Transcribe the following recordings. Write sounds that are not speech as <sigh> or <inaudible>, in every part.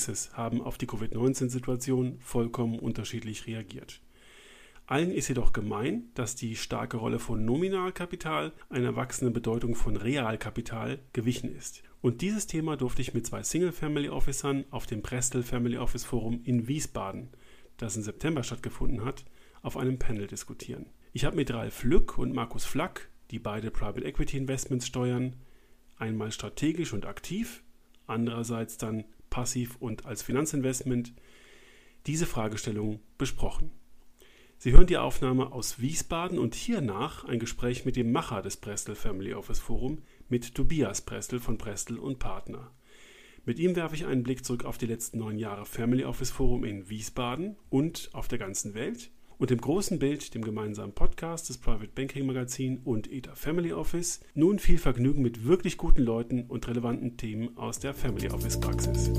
Offices haben auf die Covid-19-Situation vollkommen unterschiedlich reagiert. Allen ist jedoch gemein, dass die starke Rolle von Nominalkapital einer wachsenden Bedeutung von Realkapital gewichen ist. Und dieses Thema durfte ich mit zwei Single-Family-Officern auf dem Prestel Family Office Forum in Wiesbaden, das im September stattgefunden hat, auf einem Panel diskutieren. Ich habe mit Ralf Lück und Markus Flack, die beide Private Equity Investments steuern, einmal strategisch und aktiv, andererseits dann passiv und als Finanzinvestment, diese Fragestellung besprochen. Sie hören die Aufnahme aus Wiesbaden und hiernach ein Gespräch mit dem Macher des Prestel Family Office Forum, mit Tobias Prestel von Prestel und Partner. Mit ihm werfe ich einen Blick zurück auf die letzten neun Jahre Family Office Forum in Wiesbaden und auf der ganzen Welt und im großen Bild, dem gemeinsamen Podcast des Private Banking Magazin und ETA Family Office, nun viel Vergnügen mit wirklich guten Leuten und relevanten Themen aus der Family Office Praxis.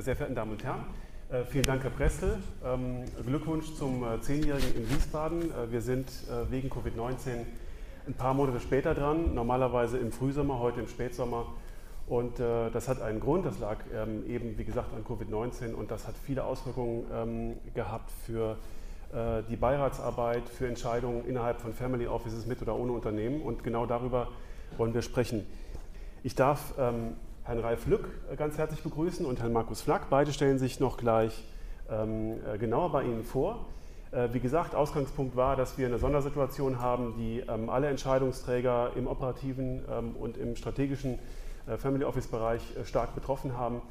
sehr verehrten Damen und Herren, äh, vielen Dank, Herr Prestel. Ähm, Glückwunsch zum äh, Zehnjährigen in Wiesbaden. Äh, wir sind wegen Covid-19 ein paar Monate später dran, normalerweise im Frühsommer, heute im Spätsommer. Und äh, das hat einen Grund, das lag ähm, eben, wie gesagt, an Covid-19 und das hat viele Auswirkungen ähm, gehabt für äh, die Beiratsarbeit, für Entscheidungen innerhalb von Family Offices mit oder ohne Unternehmen. Und genau darüber wollen wir sprechen. Ich darf ähm, Herrn Ralf Lück äh, ganz herzlich begrüßen und Herrn Markus Flack. Beide stellen sich noch gleich ähm, äh, genauer bei Ihnen vor. Äh, wie gesagt, Ausgangspunkt war, dass wir eine Sondersituation haben, die ähm, alle Entscheidungsträger im operativen ähm, und im strategischen äh, Family Office Bereich äh, stark betroffen haben.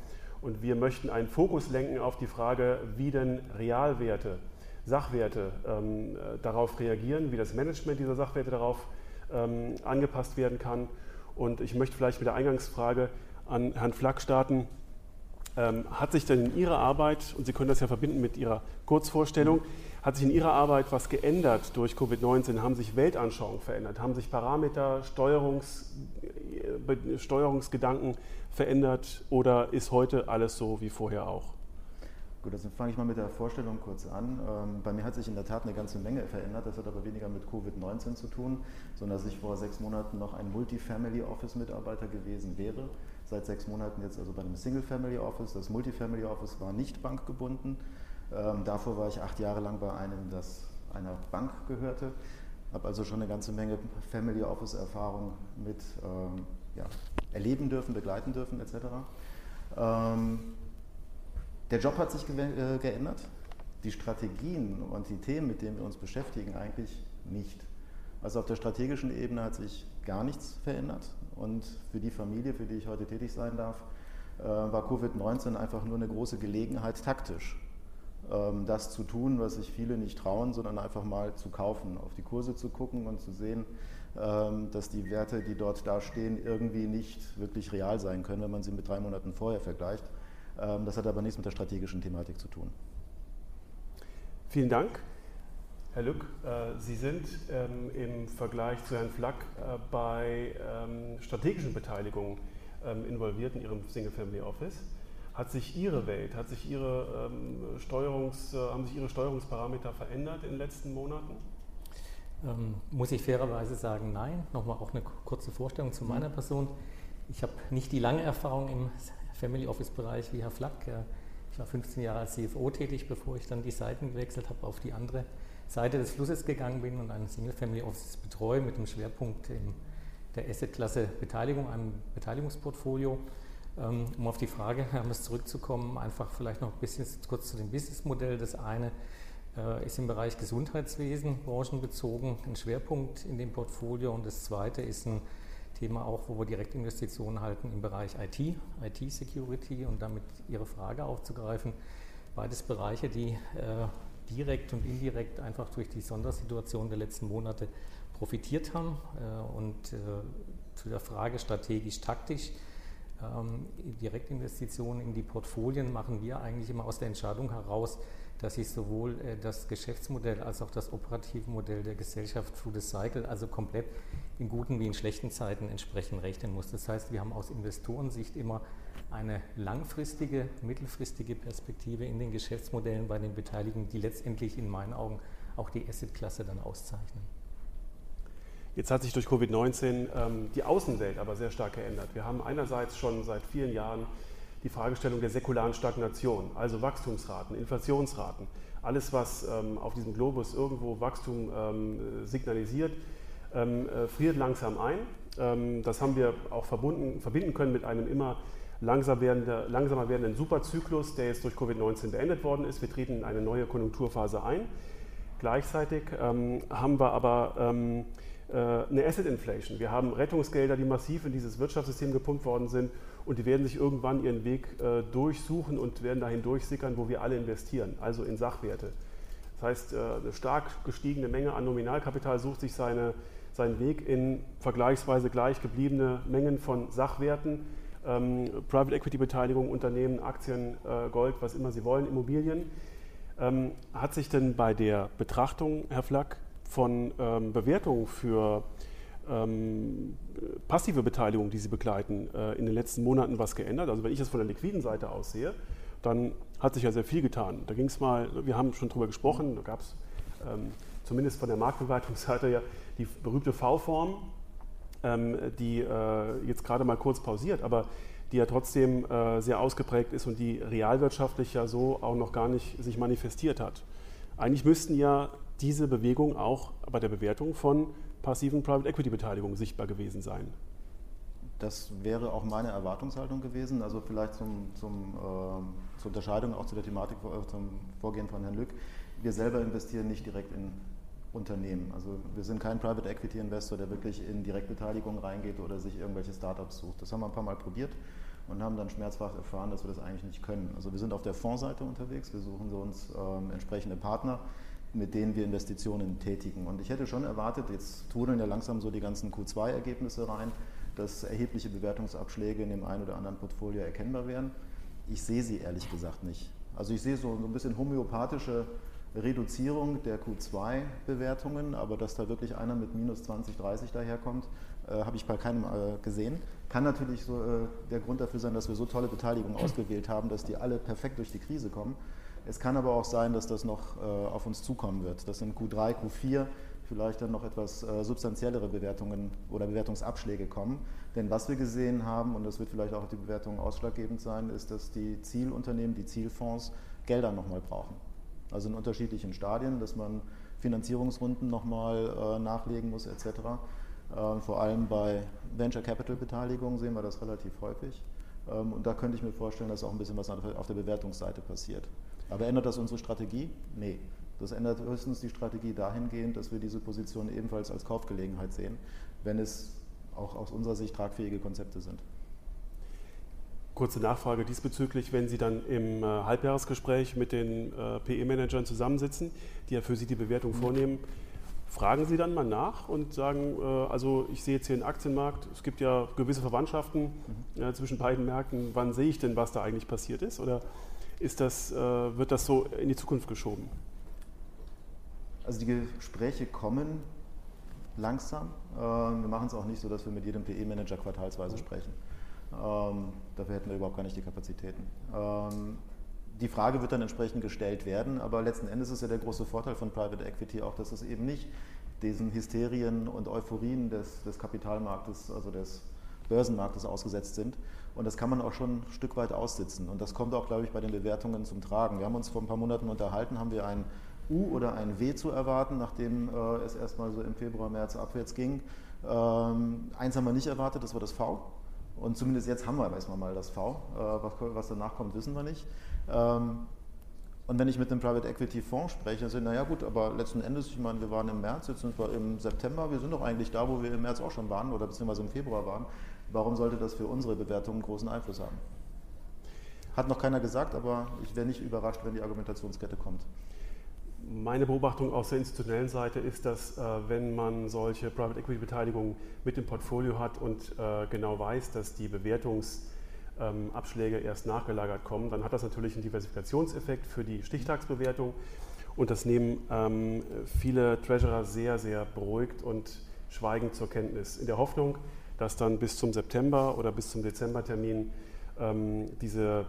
Und wir möchten einen Fokus lenken auf die Frage, wie denn Realwerte, Sachwerte ähm, äh, darauf reagieren, wie das Management dieser Sachwerte darauf ähm, angepasst werden kann. Und ich möchte vielleicht mit der Eingangsfrage an Herrn Flack starten. Ähm, hat sich denn in Ihrer Arbeit, und Sie können das ja verbinden mit Ihrer Kurzvorstellung, hat sich in Ihrer Arbeit was geändert durch Covid-19? Haben sich Weltanschauungen verändert? Haben sich Parameter, Steuerungs, äh, Steuerungsgedanken verändert? Oder ist heute alles so wie vorher auch? Gut, also fange ich mal mit der Vorstellung kurz an. Ähm, bei mir hat sich in der Tat eine ganze Menge verändert. Das hat aber weniger mit Covid-19 zu tun, sondern dass ich vor sechs Monaten noch ein Multifamily Office Mitarbeiter gewesen wäre seit sechs Monaten jetzt also bei einem Single-Family Office. Das Multifamily Office war nicht bankgebunden. Ähm, davor war ich acht Jahre lang bei einem, das einer Bank gehörte. Habe also schon eine ganze Menge Family Office Erfahrung mit ähm, ja, erleben dürfen, begleiten dürfen etc. Ähm, der Job hat sich ge äh, geändert. Die Strategien und die Themen, mit denen wir uns beschäftigen, eigentlich nicht. Also auf der strategischen Ebene hat sich gar nichts verändert. Und für die Familie, für die ich heute tätig sein darf, äh, war Covid-19 einfach nur eine große Gelegenheit, taktisch das zu tun, was sich viele nicht trauen, sondern einfach mal zu kaufen, auf die Kurse zu gucken und zu sehen, ähm, dass die Werte, die dort da stehen, irgendwie nicht wirklich real sein können, wenn man sie mit drei Monaten vorher vergleicht. Ähm, das hat aber nichts mit der strategischen Thematik zu tun. Vielen Dank. Herr Lück, äh, Sie sind ähm, im Vergleich zu Herrn Flack äh, bei ähm, strategischen Beteiligungen ähm, involviert in Ihrem Single Family Office. Hat sich Ihre Welt, hat sich Ihre, ähm, Steuerungs, äh, haben sich Ihre Steuerungsparameter verändert in den letzten Monaten? Ähm, muss ich fairerweise sagen, nein. Nochmal auch eine kurze Vorstellung zu meiner mhm. Person. Ich habe nicht die lange Erfahrung im Family Office Bereich wie Herr Flack. Ich war 15 Jahre als CFO tätig, bevor ich dann die Seiten gewechselt habe auf die andere Seite des Flusses gegangen bin und ein Single Family Office betreue mit dem Schwerpunkt in der Assetklasse Beteiligung, einem Beteiligungsportfolio. Ähm, um auf die Frage <laughs> Hermes zurückzukommen, einfach vielleicht noch ein bisschen kurz zu dem Businessmodell. Das eine äh, ist im Bereich Gesundheitswesen, branchenbezogen, ein Schwerpunkt in dem Portfolio und das zweite ist ein Thema auch, wo wir Direktinvestitionen halten im Bereich IT, IT-Security und damit Ihre Frage aufzugreifen. Beides Bereiche, die äh, direkt und indirekt einfach durch die Sondersituation der letzten Monate profitiert haben. Äh, und zu der Frage strategisch-taktisch, Direktinvestitionen in die Portfolien machen wir eigentlich immer aus der Entscheidung heraus, dass sich sowohl äh, das Geschäftsmodell als auch das operative Modell der Gesellschaft Through the Cycle, also komplett in guten wie in schlechten Zeiten entsprechend rechnen muss. Das heißt, wir haben aus Investorensicht immer eine langfristige, mittelfristige Perspektive in den Geschäftsmodellen bei den Beteiligten, die letztendlich in meinen Augen auch die Asset-Klasse dann auszeichnen. Jetzt hat sich durch Covid-19 ähm, die Außenwelt aber sehr stark geändert. Wir haben einerseits schon seit vielen Jahren die Fragestellung der säkularen Stagnation, also Wachstumsraten, Inflationsraten, alles, was ähm, auf diesem Globus irgendwo Wachstum ähm, signalisiert, ähm, äh, friert langsam ein. Ähm, das haben wir auch verbunden, verbinden können mit einem immer langsam werdende, langsamer werdenden Superzyklus, der jetzt durch Covid-19 beendet worden ist. Wir treten in eine neue Konjunkturphase ein. Gleichzeitig ähm, haben wir aber eine Asset Inflation. Wir haben Rettungsgelder, die massiv in dieses Wirtschaftssystem gepumpt worden sind und die werden sich irgendwann ihren Weg äh, durchsuchen und werden dahin durchsickern, wo wir alle investieren, also in Sachwerte. Das heißt, äh, eine stark gestiegene Menge an Nominalkapital sucht sich seine, seinen Weg in vergleichsweise gleich gebliebene Mengen von Sachwerten, ähm, Private Equity Beteiligung, Unternehmen, Aktien, äh, Gold, was immer Sie wollen, Immobilien. Ähm, hat sich denn bei der Betrachtung, Herr Flack, von ähm, Bewertungen für ähm, passive Beteiligung, die Sie begleiten, äh, in den letzten Monaten was geändert? Also wenn ich das von der liquiden Seite aus sehe, dann hat sich ja sehr viel getan. Da ging es mal, wir haben schon drüber gesprochen, da gab es ähm, zumindest von der Marktbewertungsseite ja die berühmte V-Form, ähm, die äh, jetzt gerade mal kurz pausiert, aber die ja trotzdem äh, sehr ausgeprägt ist und die realwirtschaftlich ja so auch noch gar nicht sich manifestiert hat. Eigentlich müssten ja diese Bewegung auch bei der Bewertung von passiven Private Equity Beteiligungen sichtbar gewesen sein. Das wäre auch meine Erwartungshaltung gewesen. Also vielleicht zum, zum, äh, zur Unterscheidung auch zu der Thematik, äh, zum Vorgehen von Herrn Lück. Wir selber investieren nicht direkt in Unternehmen. Also wir sind kein Private Equity Investor, der wirklich in Direktbeteiligung reingeht oder sich irgendwelche Startups sucht. Das haben wir ein paar Mal probiert und haben dann schmerzhaft erfahren, dass wir das eigentlich nicht können. Also wir sind auf der Fondsseite unterwegs, wir suchen uns ähm, entsprechende Partner, mit denen wir Investitionen tätigen. Und ich hätte schon erwartet, jetzt trudeln ja langsam so die ganzen Q2-Ergebnisse rein, dass erhebliche Bewertungsabschläge in dem einen oder anderen Portfolio erkennbar wären. Ich sehe sie ehrlich gesagt nicht. Also ich sehe so ein bisschen homöopathische Reduzierung der Q2-Bewertungen, aber dass da wirklich einer mit minus 20, 30 daherkommt, äh, habe ich bei keinem äh, gesehen. Kann natürlich so äh, der Grund dafür sein, dass wir so tolle Beteiligungen ausgewählt haben, dass die alle perfekt durch die Krise kommen. Es kann aber auch sein, dass das noch äh, auf uns zukommen wird, dass in Q3, Q4 vielleicht dann noch etwas äh, substanziellere Bewertungen oder Bewertungsabschläge kommen. Denn was wir gesehen haben, und das wird vielleicht auch die Bewertung ausschlaggebend sein, ist, dass die Zielunternehmen, die Zielfonds Gelder nochmal brauchen. Also in unterschiedlichen Stadien, dass man Finanzierungsrunden nochmal äh, nachlegen muss etc. Ähm, vor allem bei Venture Capital Beteiligungen sehen wir das relativ häufig. Ähm, und da könnte ich mir vorstellen, dass auch ein bisschen was auf der Bewertungsseite passiert. Aber ändert das unsere Strategie? Nee. Das ändert höchstens die Strategie dahingehend, dass wir diese Position ebenfalls als Kaufgelegenheit sehen, wenn es auch aus unserer Sicht tragfähige Konzepte sind. Kurze Nachfrage diesbezüglich, wenn Sie dann im äh, Halbjahresgespräch mit den äh, PE-Managern zusammensitzen, die ja für Sie die Bewertung mhm. vornehmen, fragen Sie dann mal nach und sagen, äh, also ich sehe jetzt hier einen Aktienmarkt, es gibt ja gewisse Verwandtschaften mhm. zwischen beiden Märkten, wann sehe ich denn, was da eigentlich passiert ist? Oder ist das, äh, wird das so in die Zukunft geschoben? Also die Gespräche kommen langsam. Ähm, wir machen es auch nicht so, dass wir mit jedem PE-Manager quartalsweise sprechen. Ähm, dafür hätten wir überhaupt gar nicht die Kapazitäten. Ähm, die Frage wird dann entsprechend gestellt werden, aber letzten Endes ist ja der große Vorteil von Private Equity auch, dass es eben nicht diesen Hysterien und Euphorien des, des Kapitalmarktes, also des Börsenmarktes ausgesetzt sind. Und das kann man auch schon ein Stück weit aussitzen. Und das kommt auch, glaube ich, bei den Bewertungen zum Tragen. Wir haben uns vor ein paar Monaten unterhalten, haben wir ein U oder ein W zu erwarten, nachdem äh, es erstmal so im Februar, März abwärts ging. Ähm, eins haben wir nicht erwartet, das war das V. Und zumindest jetzt haben wir, man mal, das V. Äh, was, was, danach kommt, wissen wir nicht. Ähm, und wenn ich mit einem Private Equity Fonds spreche, dann sage ich, naja gut, aber letzten Endes, ich meine, wir waren im März, jetzt sind wir im September, wir sind doch eigentlich da, wo wir im März auch schon waren oder beziehungsweise im Februar waren. Warum sollte das für unsere Bewertungen großen Einfluss haben? Hat noch keiner gesagt, aber ich wäre nicht überrascht, wenn die Argumentationskette kommt. Meine Beobachtung aus der institutionellen Seite ist, dass äh, wenn man solche Private Equity Beteiligungen mit im Portfolio hat und äh, genau weiß, dass die Bewertungsabschläge ähm, erst nachgelagert kommen, dann hat das natürlich einen Diversifikationseffekt für die Stichtagsbewertung und das nehmen ähm, viele Treasurer sehr, sehr beruhigt und schweigend zur Kenntnis, in der Hoffnung, dass dann bis zum September oder bis zum Dezembertermin ähm, diese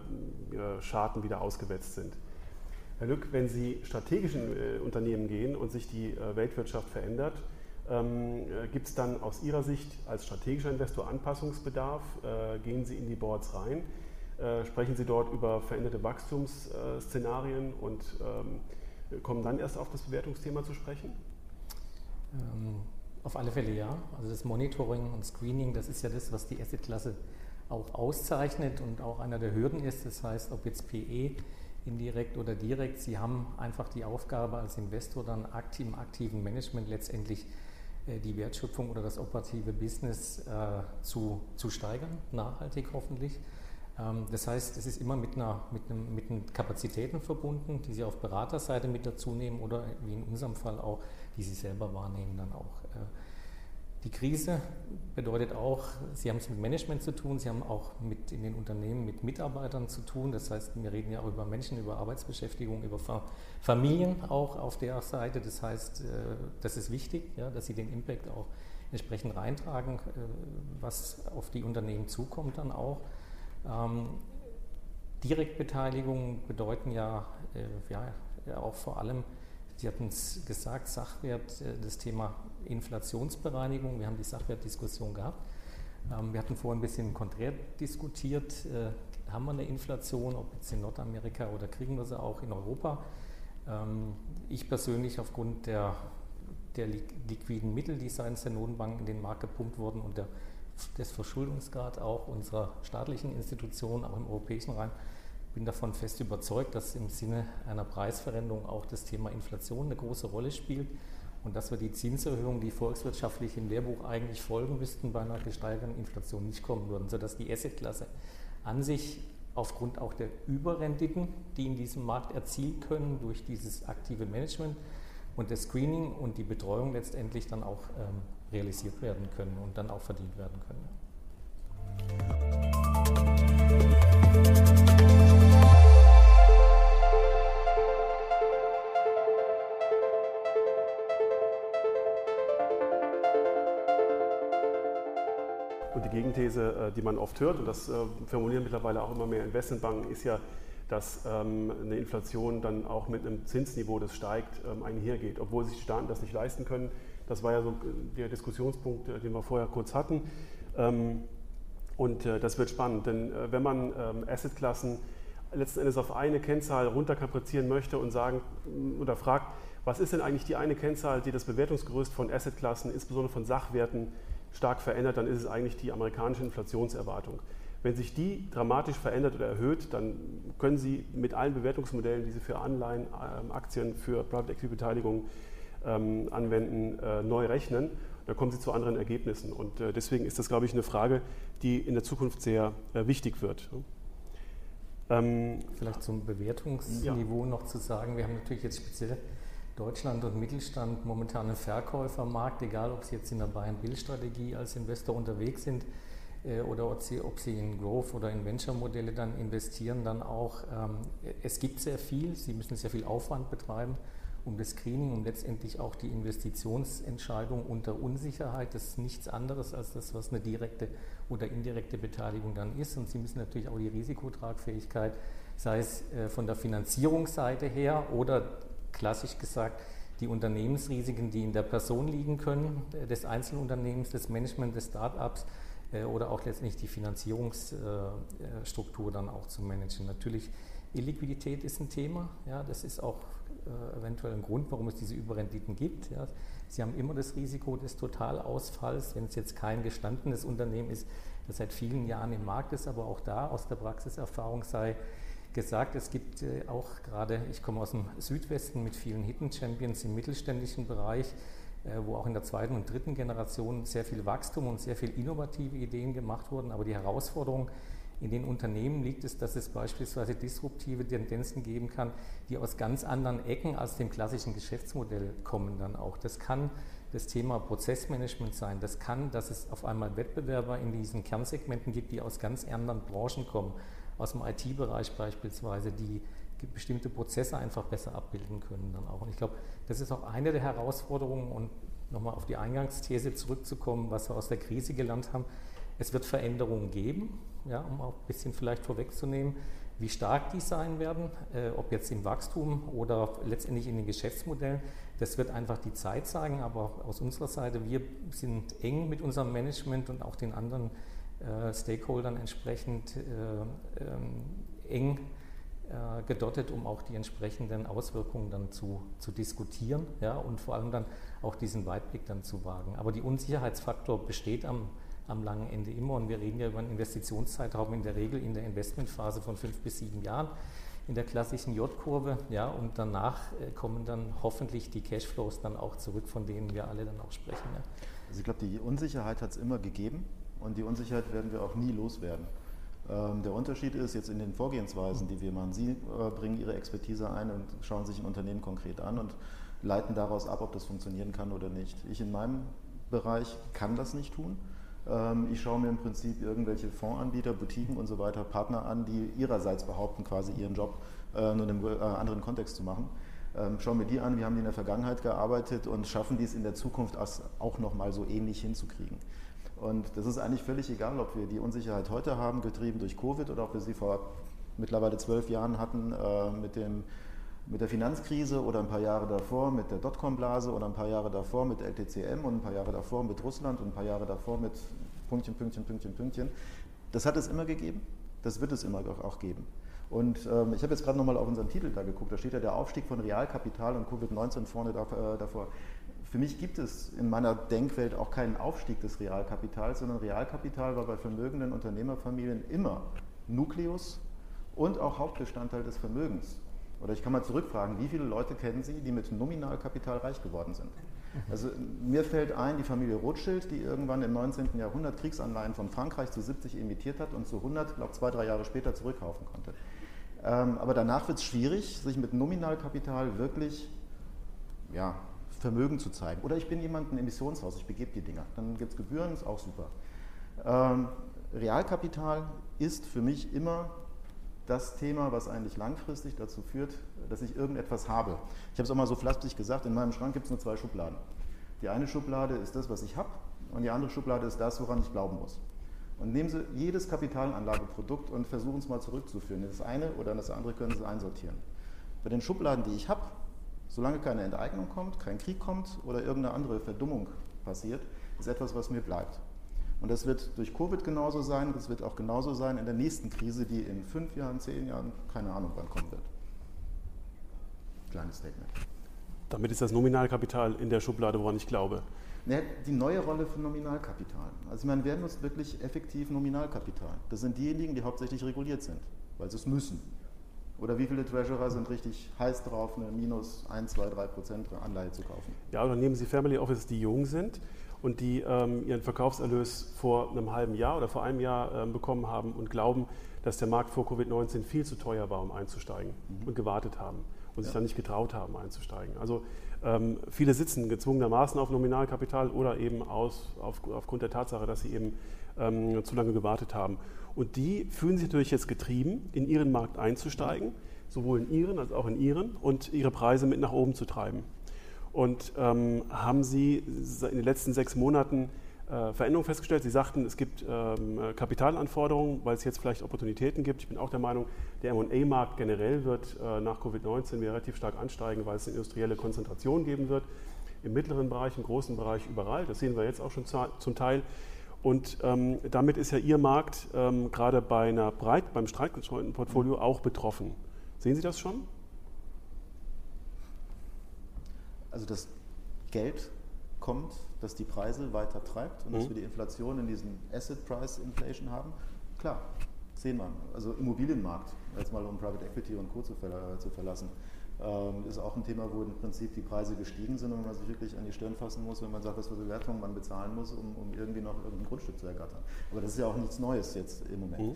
äh, Scharten wieder ausgewetzt sind. Herr Lück, wenn Sie strategisch in äh, Unternehmen gehen und sich die äh, Weltwirtschaft verändert, ähm, äh, gibt es dann aus Ihrer Sicht als strategischer Investor Anpassungsbedarf? Äh, gehen Sie in die Boards rein? Äh, sprechen Sie dort über veränderte Wachstumsszenarien und ähm, kommen dann erst auf das Bewertungsthema zu sprechen? Auf alle Fälle ja. Also das Monitoring und Screening, das ist ja das, was die Assetklasse auch auszeichnet und auch einer der Hürden ist. Das heißt, ob jetzt PE indirekt oder direkt, Sie haben einfach die Aufgabe als Investor dann aktiv, im aktiven Management letztendlich äh, die Wertschöpfung oder das operative Business äh, zu, zu steigern, nachhaltig hoffentlich. Ähm, das heißt, es ist immer mit, einer, mit, einem, mit einem Kapazitäten verbunden, die Sie auf Beraterseite mit dazu nehmen oder wie in unserem Fall auch, die Sie selber wahrnehmen dann auch. Die Krise bedeutet auch, Sie haben es mit Management zu tun, Sie haben auch mit in den Unternehmen mit Mitarbeitern zu tun. Das heißt, wir reden ja auch über Menschen, über Arbeitsbeschäftigung, über Familien auch auf der Seite. Das heißt, äh, das ist wichtig, ja, dass Sie den Impact auch entsprechend reintragen, äh, was auf die Unternehmen zukommt dann auch. Ähm, Direktbeteiligungen bedeuten äh, ja, ja auch vor allem, Sie hatten es gesagt, Sachwert, äh, das Thema Inflationsbereinigung. Wir haben die Sachwertdiskussion gehabt. Ähm, wir hatten vorhin ein bisschen konträr diskutiert. Äh, haben wir eine Inflation, ob jetzt in Nordamerika oder kriegen wir sie auch in Europa? Ähm, ich persönlich aufgrund der, der liquiden Mittel, die seitens der Notenbank in den Markt gepumpt wurden und der, des Verschuldungsgrad auch unserer staatlichen Institutionen, auch im europäischen Raum, bin davon fest überzeugt, dass im Sinne einer Preisveränderung auch das Thema Inflation eine große Rolle spielt und dass wir die Zinserhöhungen, die volkswirtschaftlich im Lehrbuch eigentlich folgen müssten, bei einer gesteigerten Inflation nicht kommen würden, sodass die Assetklasse an sich aufgrund auch der Überrenditen, die in diesem Markt erzielt können durch dieses aktive Management und das Screening und die Betreuung letztendlich dann auch ähm, realisiert werden können und dann auch verdient werden können. Gegenthese, äh, die man oft hört, und das äh, formulieren mittlerweile auch immer mehr Investmentbanken, ist ja, dass ähm, eine Inflation dann auch mit einem Zinsniveau, das steigt, ähm, einhergeht, obwohl sich die Staaten das nicht leisten können. Das war ja so äh, der Diskussionspunkt, den wir vorher kurz hatten. Ähm, und das wird spannend, denn wenn man Assetklassen letzten Endes auf eine Kennzahl runterkaprizieren möchte und sagen oder fragt, was ist denn eigentlich die eine Kennzahl, die das Bewertungsgerüst von Assetklassen, insbesondere von Sachwerten, stark verändert, dann ist es eigentlich die amerikanische Inflationserwartung. Wenn sich die dramatisch verändert oder erhöht, dann können Sie mit allen Bewertungsmodellen, die Sie für Anleihen, ähm, Aktien, für Private Equity Beteiligung ähm, anwenden, äh, neu rechnen. Da kommen Sie zu anderen Ergebnissen. Und äh, deswegen ist das, glaube ich, eine Frage, die in der Zukunft sehr äh, wichtig wird. Ähm, Vielleicht zum Bewertungsniveau ja. noch zu sagen, wir haben natürlich jetzt speziell Deutschland und Mittelstand momentan ein Verkäufermarkt, egal ob Sie jetzt in der Buy-and-Build-Strategie als Investor unterwegs sind äh, oder ob Sie, ob Sie in Growth oder in Venture-Modelle dann investieren, dann auch. Ähm, es gibt sehr viel, Sie müssen sehr viel Aufwand betreiben, um das Screening, um letztendlich auch die Investitionsentscheidung unter Unsicherheit. Das ist nichts anderes als das, was eine direkte oder indirekte Beteiligung dann ist. Und Sie müssen natürlich auch die Risikotragfähigkeit, sei es äh, von der Finanzierungsseite her oder klassisch gesagt die Unternehmensrisiken, die in der Person liegen können, äh, des Einzelunternehmens, des Management, des Start-ups äh, oder auch letztendlich die Finanzierungsstruktur dann auch zu managen. Natürlich, Illiquidität ist ein Thema. Ja, das ist auch äh, eventuell ein Grund, warum es diese Überrenditen gibt. Ja. Sie haben immer das Risiko des Totalausfalls, wenn es jetzt kein gestandenes Unternehmen ist, das seit vielen Jahren im Markt ist, aber auch da aus der Praxiserfahrung sei gesagt, es gibt äh, auch gerade, ich komme aus dem Südwesten mit vielen Hidden Champions im mittelständischen Bereich, äh, wo auch in der zweiten und dritten Generation sehr viel Wachstum und sehr viel innovative Ideen gemacht wurden. Aber die Herausforderung in den Unternehmen liegt es, dass es beispielsweise disruptive Tendenzen geben kann, die aus ganz anderen Ecken als dem klassischen Geschäftsmodell kommen dann auch. Das kann das Thema Prozessmanagement sein. Das kann, dass es auf einmal Wettbewerber in diesen Kernsegmenten gibt, die aus ganz anderen Branchen kommen aus dem IT-Bereich beispielsweise, die bestimmte Prozesse einfach besser abbilden können dann auch. Und ich glaube, das ist auch eine der Herausforderungen und nochmal auf die Eingangsthese zurückzukommen, was wir aus der Krise gelernt haben. Es wird Veränderungen geben, ja, um auch ein bisschen vielleicht vorwegzunehmen. Wie stark die sein werden, äh, ob jetzt im Wachstum oder letztendlich in den Geschäftsmodellen, das wird einfach die Zeit sagen. Aber aus unserer Seite, wir sind eng mit unserem Management und auch den anderen Stakeholdern entsprechend äh, ähm, eng äh, gedottet, um auch die entsprechenden Auswirkungen dann zu, zu diskutieren ja, und vor allem dann auch diesen Weitblick dann zu wagen. Aber die Unsicherheitsfaktor besteht am, am langen Ende immer und wir reden ja über einen Investitionszeitraum in der Regel in der Investmentphase von fünf bis sieben Jahren in der klassischen J-Kurve, ja, und danach äh, kommen dann hoffentlich die Cashflows dann auch zurück, von denen wir alle dann auch sprechen. Ja. Also ich glaube, die Unsicherheit hat es immer gegeben und die Unsicherheit werden wir auch nie loswerden. Ähm, der Unterschied ist jetzt in den Vorgehensweisen, die wir machen. Sie äh, bringen Ihre Expertise ein und schauen sich ein Unternehmen konkret an und leiten daraus ab, ob das funktionieren kann oder nicht. Ich in meinem Bereich kann das nicht tun. Ähm, ich schaue mir im Prinzip irgendwelche Fondsanbieter, Boutiquen und so weiter, Partner an, die ihrerseits behaupten, quasi ihren Job äh, nur in einem äh, anderen Kontext zu machen. Ähm, schauen wir die an, wir haben die in der Vergangenheit gearbeitet und schaffen dies in der Zukunft auch nochmal so ähnlich hinzukriegen. Und das ist eigentlich völlig egal, ob wir die Unsicherheit heute haben, getrieben durch Covid, oder ob wir sie vor mittlerweile zwölf Jahren hatten äh, mit, dem, mit der Finanzkrise oder ein paar Jahre davor mit der Dotcom-Blase oder ein paar Jahre davor mit LTCM und ein paar Jahre davor mit Russland und ein paar Jahre davor mit Pünktchen, Pünktchen, Pünktchen, Pünktchen. Das hat es immer gegeben, das wird es immer auch geben. Und ähm, ich habe jetzt gerade nochmal auf unseren Titel da geguckt, da steht ja der Aufstieg von Realkapital und Covid-19 vorne äh, davor. Für mich gibt es in meiner Denkwelt auch keinen Aufstieg des Realkapitals, sondern Realkapital war bei vermögenden Unternehmerfamilien immer Nukleus und auch Hauptbestandteil des Vermögens. Oder ich kann mal zurückfragen, wie viele Leute kennen Sie, die mit Nominalkapital reich geworden sind? Also mir fällt ein, die Familie Rothschild, die irgendwann im 19. Jahrhundert Kriegsanleihen von Frankreich zu 70 emittiert hat und zu 100, glaube zwei, drei Jahre später zurückkaufen konnte. Ähm, aber danach wird es schwierig, sich mit Nominalkapital wirklich ja, Vermögen zu zeigen. Oder ich bin jemand, ein Emissionshaus, ich begebe die Dinger. Dann gibt es Gebühren, ist auch super. Ähm, Realkapital ist für mich immer das Thema, was eigentlich langfristig dazu führt, dass ich irgendetwas habe. Ich habe es auch mal so flapsig gesagt, in meinem Schrank gibt es nur zwei Schubladen. Die eine Schublade ist das, was ich habe, und die andere Schublade ist das, woran ich glauben muss. Und nehmen Sie jedes Kapitalanlageprodukt und versuchen es mal zurückzuführen. Das eine oder das andere können Sie einsortieren. Bei den Schubladen, die ich habe, Solange keine Enteignung kommt, kein Krieg kommt oder irgendeine andere Verdummung passiert, ist etwas, was mir bleibt. Und das wird durch Covid genauso sein, das wird auch genauso sein in der nächsten Krise, die in fünf Jahren, zehn Jahren, keine Ahnung wann kommen wird. Kleines Statement. Damit ist das Nominalkapital in der Schublade, woran ich glaube. Die neue Rolle für Nominalkapital. Also ich meine, wer nutzt wirklich effektiv Nominalkapital? Das sind diejenigen, die hauptsächlich reguliert sind, weil sie es müssen. Oder wie viele Treasurer sind richtig heiß drauf, eine minus 1, 2, 3 Prozent Anleihe zu kaufen? Ja, oder nehmen Sie Family Offices, die jung sind und die ähm, ihren Verkaufserlös vor einem halben Jahr oder vor einem Jahr ähm, bekommen haben und glauben, dass der Markt vor Covid-19 viel zu teuer war, um einzusteigen mhm. und gewartet haben und sich dann nicht getraut haben, einzusteigen. Also ähm, viele sitzen gezwungenermaßen auf Nominalkapital oder eben aus, auf, aufgrund der Tatsache, dass sie eben ähm, zu lange gewartet haben. Und die fühlen sich natürlich jetzt getrieben, in ihren Markt einzusteigen, sowohl in ihren als auch in ihren und ihre Preise mit nach oben zu treiben. Und ähm, haben Sie in den letzten sechs Monaten äh, Veränderungen festgestellt? Sie sagten, es gibt ähm, Kapitalanforderungen, weil es jetzt vielleicht Opportunitäten gibt. Ich bin auch der Meinung, der MA-Markt generell wird äh, nach Covid-19 relativ stark ansteigen, weil es eine industrielle Konzentration geben wird. Im mittleren Bereich, im großen Bereich, überall. Das sehen wir jetzt auch schon zum Teil. Und ähm, damit ist ja Ihr Markt ähm, gerade bei einer breit, beim streitgestreuten Portfolio auch betroffen. Sehen Sie das schon? Also das Geld kommt, das die Preise weiter treibt und mhm. dass wir die Inflation in diesem Asset Price Inflation haben. Klar, sehen wir. Also Immobilienmarkt, jetzt mal um Private Equity und Co. zu, verlassen ähm, ist auch ein Thema, wo im Prinzip die Preise gestiegen sind und man sich wirklich an die Stirn fassen muss, wenn man sagt, was für Bewertungen man bezahlen muss, um, um irgendwie noch irgendein Grundstück zu ergattern. Aber das ist ja auch nichts Neues jetzt im Moment. Mhm.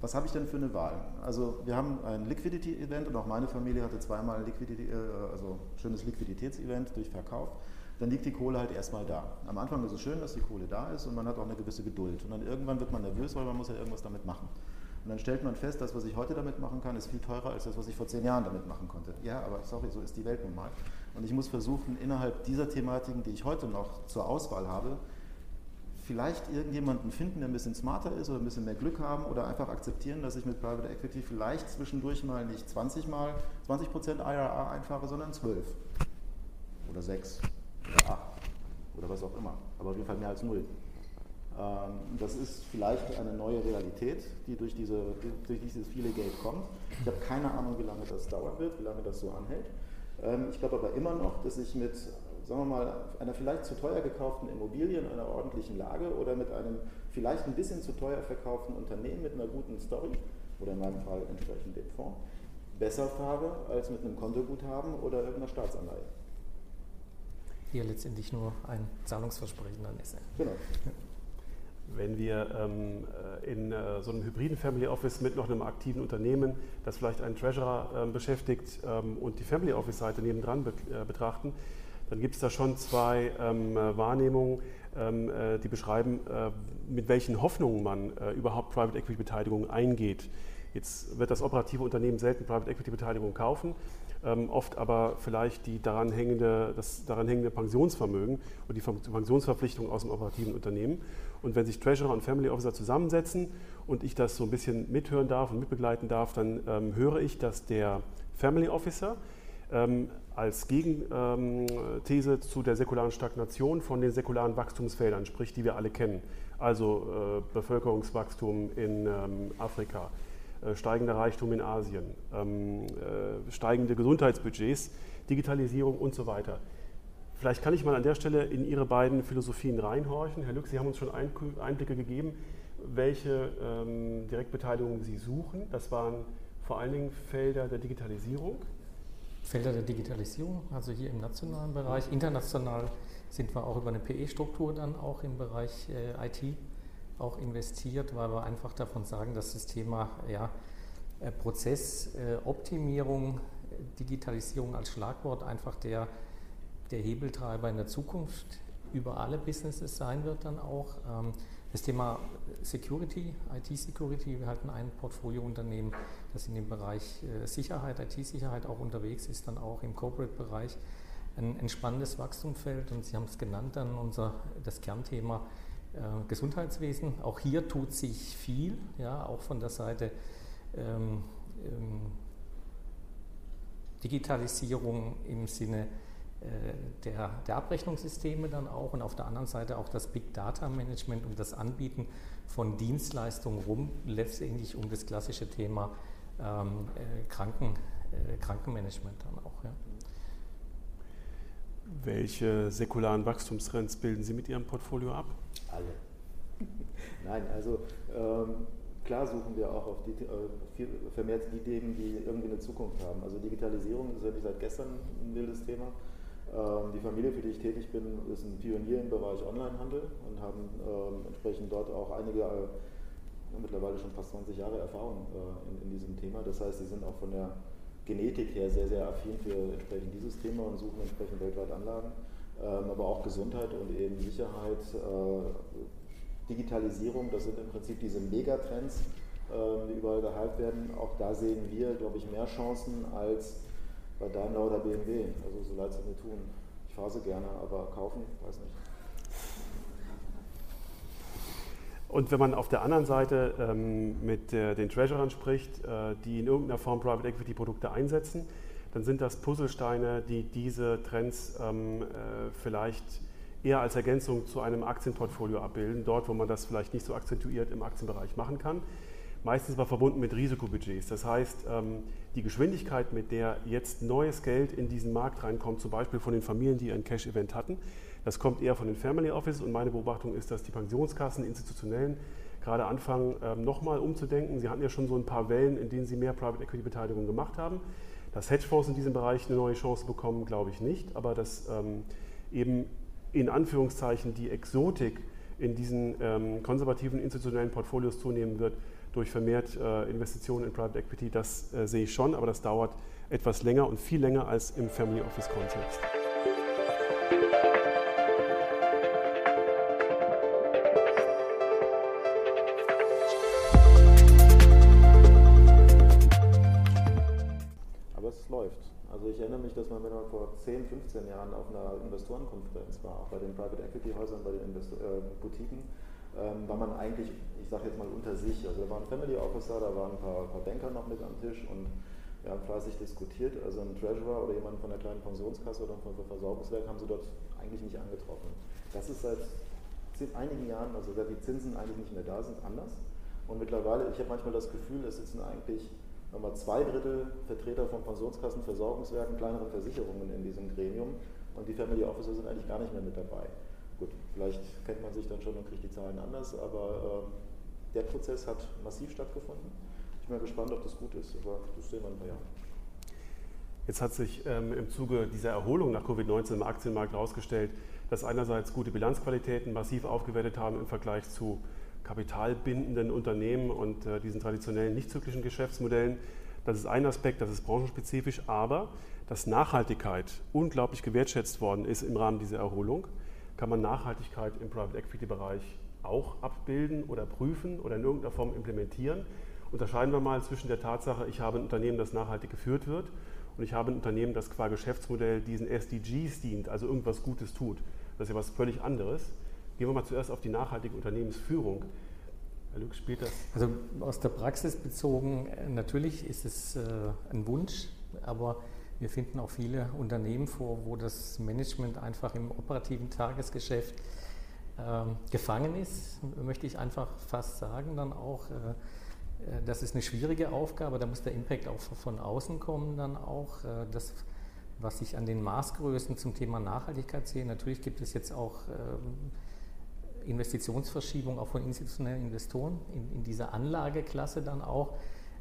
Was habe ich denn für eine Wahl? Also wir haben ein Liquidity-Event und auch meine Familie hatte zweimal ein Liquidity, äh, also schönes Liquiditätsevent durch Verkauf. Dann liegt die Kohle halt erstmal da. Am Anfang ist es schön, dass die Kohle da ist und man hat auch eine gewisse Geduld. Und dann irgendwann wird man nervös, weil man muss ja irgendwas damit machen. Und dann stellt man fest, das, was ich heute damit machen kann, ist viel teurer als das, was ich vor zehn Jahren damit machen konnte. Ja, aber sorry, so ist die Welt nun mal. Und ich muss versuchen, innerhalb dieser Thematiken, die ich heute noch zur Auswahl habe, vielleicht irgendjemanden finden, der ein bisschen smarter ist oder ein bisschen mehr Glück haben oder einfach akzeptieren, dass ich mit Private Equity vielleicht zwischendurch mal nicht 20 mal 20% IRR einfahre, sondern 12 oder 6 oder 8 oder was auch immer. Aber auf jeden Fall mehr als 0. Ähm, das ist vielleicht eine neue Realität, die durch, diese, durch dieses viele Geld kommt. Ich habe keine Ahnung, wie lange das dauern wird, wie lange das so anhält. Ähm, ich glaube aber immer noch, dass ich mit, sagen wir mal, einer vielleicht zu teuer gekauften Immobilie in einer ordentlichen Lage oder mit einem vielleicht ein bisschen zu teuer verkauften Unternehmen mit einer guten Story oder in meinem Fall entsprechend dem Fonds besser fahre als mit einem Kontoguthaben oder irgendeiner Staatsanleihe. Hier letztendlich nur ein Zahlungsversprechen an ist. Genau. Wenn wir ähm, äh, in äh, so einem hybriden Family Office mit noch einem aktiven Unternehmen, das vielleicht einen Treasurer äh, beschäftigt ähm, und die Family Office-Seite nebendran be äh, betrachten, dann gibt es da schon zwei ähm, Wahrnehmungen, ähm, äh, die beschreiben, äh, mit welchen Hoffnungen man überhaupt Private Equity Beteiligung eingeht. Jetzt wird das operative Unternehmen selten Private Equity Beteiligung kaufen, ähm, oft aber vielleicht die daran hängende, das daran hängende Pensionsvermögen und die Pensionsverpflichtung aus dem operativen Unternehmen. Und wenn sich Treasurer und Family Officer zusammensetzen und ich das so ein bisschen mithören darf und mitbegleiten darf, dann ähm, höre ich, dass der Family Officer ähm, als Gegenthese ähm, zu der säkularen Stagnation von den säkularen Wachstumsfeldern spricht, die wir alle kennen. Also äh, Bevölkerungswachstum in ähm, Afrika, steigender Reichtum in Asien, ähm, äh, steigende Gesundheitsbudgets, Digitalisierung und so weiter. Vielleicht kann ich mal an der Stelle in Ihre beiden Philosophien reinhorchen. Herr Lück, Sie haben uns schon Einblicke gegeben, welche ähm, Direktbeteiligung Sie suchen. Das waren vor allen Dingen Felder der Digitalisierung. Felder der Digitalisierung, also hier im nationalen Bereich. International sind wir auch über eine PE-Struktur dann auch im Bereich äh, IT auch investiert, weil wir einfach davon sagen, dass das Thema ja, äh, Prozessoptimierung, äh, Digitalisierung als Schlagwort einfach der, der Hebeltreiber in der Zukunft über alle Businesses sein wird dann auch. Ähm, das Thema Security, IT-Security, wir hatten ein Portfoliounternehmen, das in dem Bereich äh, Sicherheit, IT-Sicherheit auch unterwegs ist, dann auch im Corporate-Bereich ein, ein spannendes Wachstumsfeld und Sie haben es genannt, dann unser, das Kernthema Gesundheitswesen. Auch hier tut sich viel, ja, auch von der Seite ähm, ähm, Digitalisierung im Sinne äh, der, der, Abrechnungssysteme dann auch und auf der anderen Seite auch das Big Data Management und das Anbieten von Dienstleistungen rum, letztendlich um das klassische Thema ähm, äh, Kranken, äh, Krankenmanagement dann auch. Ja. Welche säkularen Wachstumstrends bilden Sie mit Ihrem Portfolio ab? Alle. Nein, also ähm, klar suchen wir auch auf die, äh, vermehrt die Themen, die irgendwie eine Zukunft haben. Also Digitalisierung ist ja nicht seit gestern ein wildes Thema. Ähm, die Familie, für die ich tätig bin, ist ein Pionier im Bereich Onlinehandel und haben ähm, entsprechend dort auch einige, äh, mittlerweile schon fast 20 Jahre Erfahrung äh, in, in, diesem Thema. Das heißt, sie sind auch von der Genetik her sehr, sehr affin für entsprechend dieses Thema und suchen entsprechend weltweit Anlagen ähm, aber auch Gesundheit und eben Sicherheit, äh, Digitalisierung, das sind im Prinzip diese Megatrends, äh, die überall gehypt werden. Auch da sehen wir, glaube ich, mehr Chancen als bei Daimler oder BMW. Also so leid es mir tun. Ich fahre sie gerne, aber kaufen, weiß nicht. Und wenn man auf der anderen Seite ähm, mit äh, den Treasurern spricht, äh, die in irgendeiner Form Private Equity Produkte einsetzen, dann sind das Puzzlesteine, die diese Trends ähm, äh, vielleicht eher als Ergänzung zu einem Aktienportfolio abbilden, dort wo man das vielleicht nicht so akzentuiert im Aktienbereich machen kann. Meistens aber verbunden mit Risikobudgets. Das heißt, ähm, die Geschwindigkeit, mit der jetzt neues Geld in diesen Markt reinkommt, zum Beispiel von den Familien, die ein Cash-Event hatten, das kommt eher von den Family Offices und meine Beobachtung ist, dass die Pensionskassen, institutionellen, gerade anfangen, ähm, nochmal umzudenken. Sie hatten ja schon so ein paar Wellen, in denen sie mehr Private Equity Beteiligung gemacht haben. Dass Hedgefonds in diesem Bereich eine neue Chance bekommen, glaube ich nicht, aber dass ähm, eben in Anführungszeichen die Exotik in diesen ähm, konservativen institutionellen Portfolios zunehmen wird durch vermehrt äh, Investitionen in Private Equity, das äh, sehe ich schon, aber das dauert etwas länger und viel länger als im Family Office Kontext. Also ich erinnere mich, dass man, wenn man vor 10, 15 Jahren auf einer Investorenkonferenz war, auch bei den Private Equity Häusern, bei den Investor äh, Boutiquen, ähm, war man eigentlich, ich sage jetzt mal unter sich, also da waren Family Officer, da waren ein paar, ein paar Banker noch mit am Tisch und wir haben fleißig diskutiert. Also ein Treasurer oder jemand von der kleinen Pensionskasse oder von Versorgungswerk haben sie dort eigentlich nicht angetroffen. Das ist seit einigen Jahren, also seit die Zinsen eigentlich nicht mehr da sind, anders. Und mittlerweile, ich habe manchmal das Gefühl, es sitzen eigentlich nochmal zwei Drittel Vertreter von Pensionskassen, Versorgungswerken, kleineren Versicherungen in diesem Gremium und die Family Officer sind eigentlich gar nicht mehr mit dabei. Gut, vielleicht kennt man sich dann schon und kriegt die Zahlen anders, aber äh, der Prozess hat massiv stattgefunden. Ich bin mal gespannt, ob das gut ist, aber das sehen wir in ein. Jetzt hat sich ähm, im Zuge dieser Erholung nach Covid-19 im Aktienmarkt herausgestellt, dass einerseits gute Bilanzqualitäten massiv aufgewertet haben im Vergleich zu kapitalbindenden Unternehmen und äh, diesen traditionellen nicht zyklischen Geschäftsmodellen. Das ist ein Aspekt, das ist branchenspezifisch, aber dass Nachhaltigkeit unglaublich gewertschätzt worden ist im Rahmen dieser Erholung, kann man Nachhaltigkeit im Private Equity Bereich auch abbilden oder prüfen oder in irgendeiner Form implementieren. Unterscheiden wir mal zwischen der Tatsache, ich habe ein Unternehmen, das nachhaltig geführt wird und ich habe ein Unternehmen, das qua Geschäftsmodell diesen SDGs dient, also irgendwas Gutes tut. Das ist ja was völlig anderes. Gehen wir mal zuerst auf die nachhaltige Unternehmensführung. Herr Lux, spielt das? Also aus der Praxis bezogen, äh, natürlich ist es äh, ein Wunsch, aber wir finden auch viele Unternehmen vor, wo das Management einfach im operativen Tagesgeschäft äh, gefangen ist, möchte ich einfach fast sagen, dann auch. Äh, äh, das ist eine schwierige Aufgabe, da muss der Impact auch von außen kommen, dann auch. Äh, das, was ich an den Maßgrößen zum Thema Nachhaltigkeit sehe, natürlich gibt es jetzt auch. Ähm, Investitionsverschiebung auch von institutionellen Investoren in, in dieser Anlageklasse dann auch.